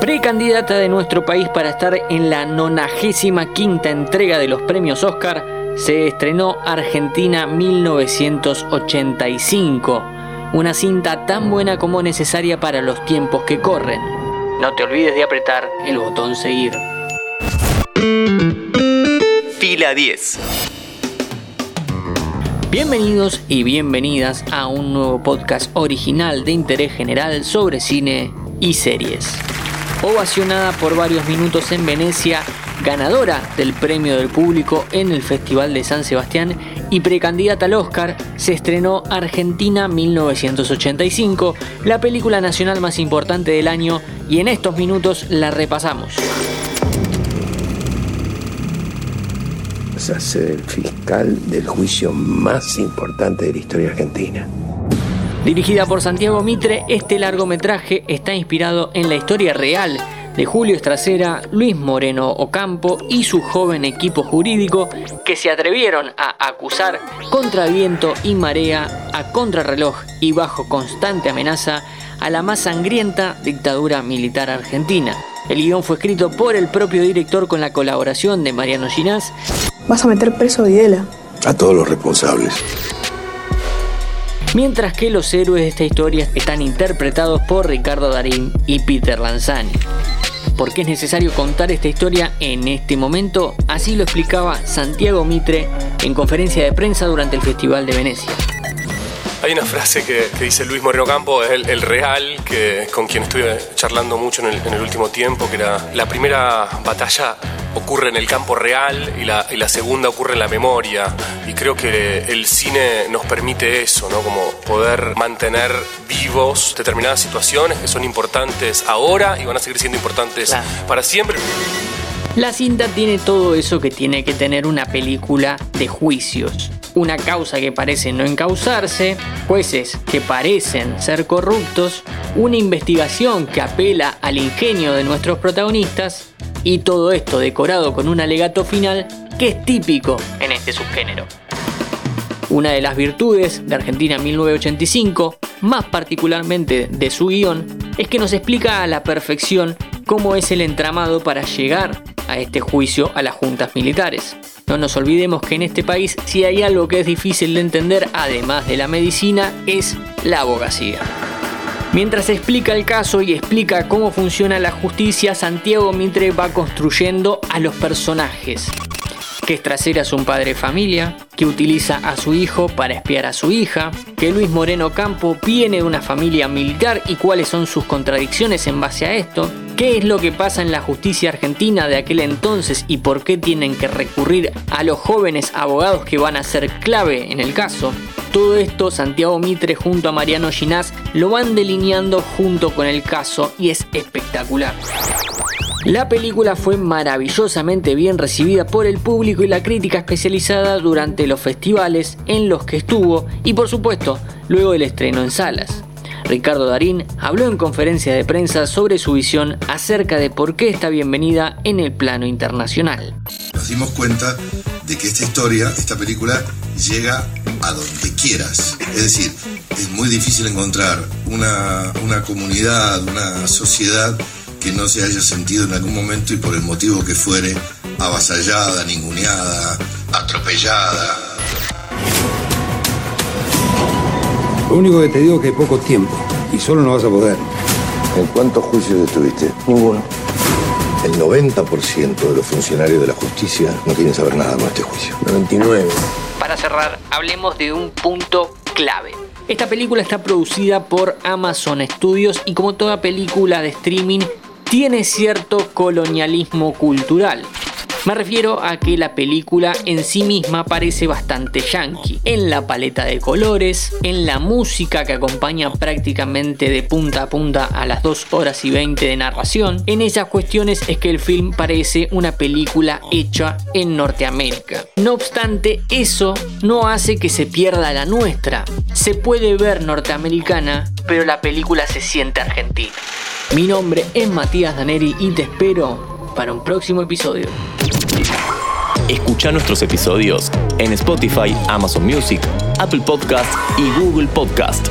Precandidata de nuestro país para estar en la 95 quinta entrega de los premios Oscar, se estrenó Argentina 1985, una cinta tan buena como necesaria para los tiempos que corren. No te olvides de apretar el botón seguir. Fila 10. Bienvenidos y bienvenidas a un nuevo podcast original de interés general sobre cine y series. Ovacionada por varios minutos en Venecia, ganadora del premio del público en el Festival de San Sebastián y precandidata al Oscar, se estrenó Argentina 1985, la película nacional más importante del año, y en estos minutos la repasamos. a ser el fiscal del juicio más importante de la historia argentina. Dirigida por Santiago Mitre, este largometraje está inspirado en la historia real de Julio Estracera, Luis Moreno Ocampo y su joven equipo jurídico que se atrevieron a acusar contra viento y marea, a contrarreloj y bajo constante amenaza a la más sangrienta dictadura militar argentina. El guion fue escrito por el propio director con la colaboración de Mariano Ginás. Vas a meter preso a Videla. A todos los responsables. Mientras que los héroes de esta historia están interpretados por Ricardo Darín y Peter Lanzani. ¿Por qué es necesario contar esta historia en este momento? Así lo explicaba Santiago Mitre en conferencia de prensa durante el Festival de Venecia. Hay una frase que, dice Luis Moreno Campo, es el, real, que, con quien estuve charlando mucho en el, en el, último tiempo, que era la primera batalla ocurre en el campo real y la, y la, segunda ocurre en la memoria. Y creo que el cine nos permite eso, ¿no? Como poder mantener vivos determinadas situaciones que son importantes ahora y van a seguir siendo importantes para siempre. La cinta tiene todo eso que tiene que tener una película de juicios. Una causa que parece no encausarse, jueces que parecen ser corruptos, una investigación que apela al ingenio de nuestros protagonistas y todo esto decorado con un alegato final que es típico en este subgénero. Una de las virtudes de Argentina 1985, más particularmente de su guion, es que nos explica a la perfección cómo es el entramado para llegar a este juicio a las juntas militares. No nos olvidemos que en este país si hay algo que es difícil de entender, además de la medicina, es la abogacía. Mientras explica el caso y explica cómo funciona la justicia, Santiago Mitre va construyendo a los personajes. Que Estracera es un padre de familia, que utiliza a su hijo para espiar a su hija, que Luis Moreno Campo viene de una familia militar y cuáles son sus contradicciones en base a esto, qué es lo que pasa en la justicia argentina de aquel entonces y por qué tienen que recurrir a los jóvenes abogados que van a ser clave en el caso. Todo esto Santiago Mitre junto a Mariano Ginás lo van delineando junto con el caso y es espectacular. La película fue maravillosamente bien recibida por el público y la crítica especializada durante los festivales en los que estuvo y por supuesto luego del estreno en salas. Ricardo Darín habló en conferencia de prensa sobre su visión acerca de por qué está bienvenida en el plano internacional. Nos dimos cuenta de que esta historia, esta película, llega a donde quieras. Es decir, es muy difícil encontrar una, una comunidad, una sociedad que no se haya sentido en algún momento y por el motivo que fuere avasallada, ninguneada, atropellada. Lo único que te digo es que hay poco tiempo y solo no vas a poder. ¿En cuántos juicios estuviste? Ninguno. El 90% de los funcionarios de la justicia no quieren saber nada con este juicio. 99. Para cerrar, hablemos de un punto clave. Esta película está producida por Amazon Studios y como toda película de streaming tiene cierto colonialismo cultural. Me refiero a que la película en sí misma parece bastante yankee, en la paleta de colores, en la música que acompaña prácticamente de punta a punta a las 2 horas y 20 de narración. En esas cuestiones es que el film parece una película hecha en Norteamérica. No obstante, eso no hace que se pierda la nuestra. Se puede ver norteamericana, pero la película se siente argentina. Mi nombre es Matías Daneri y te espero para un próximo episodio. Escucha nuestros episodios en Spotify, Amazon Music, Apple Podcast y Google Podcast.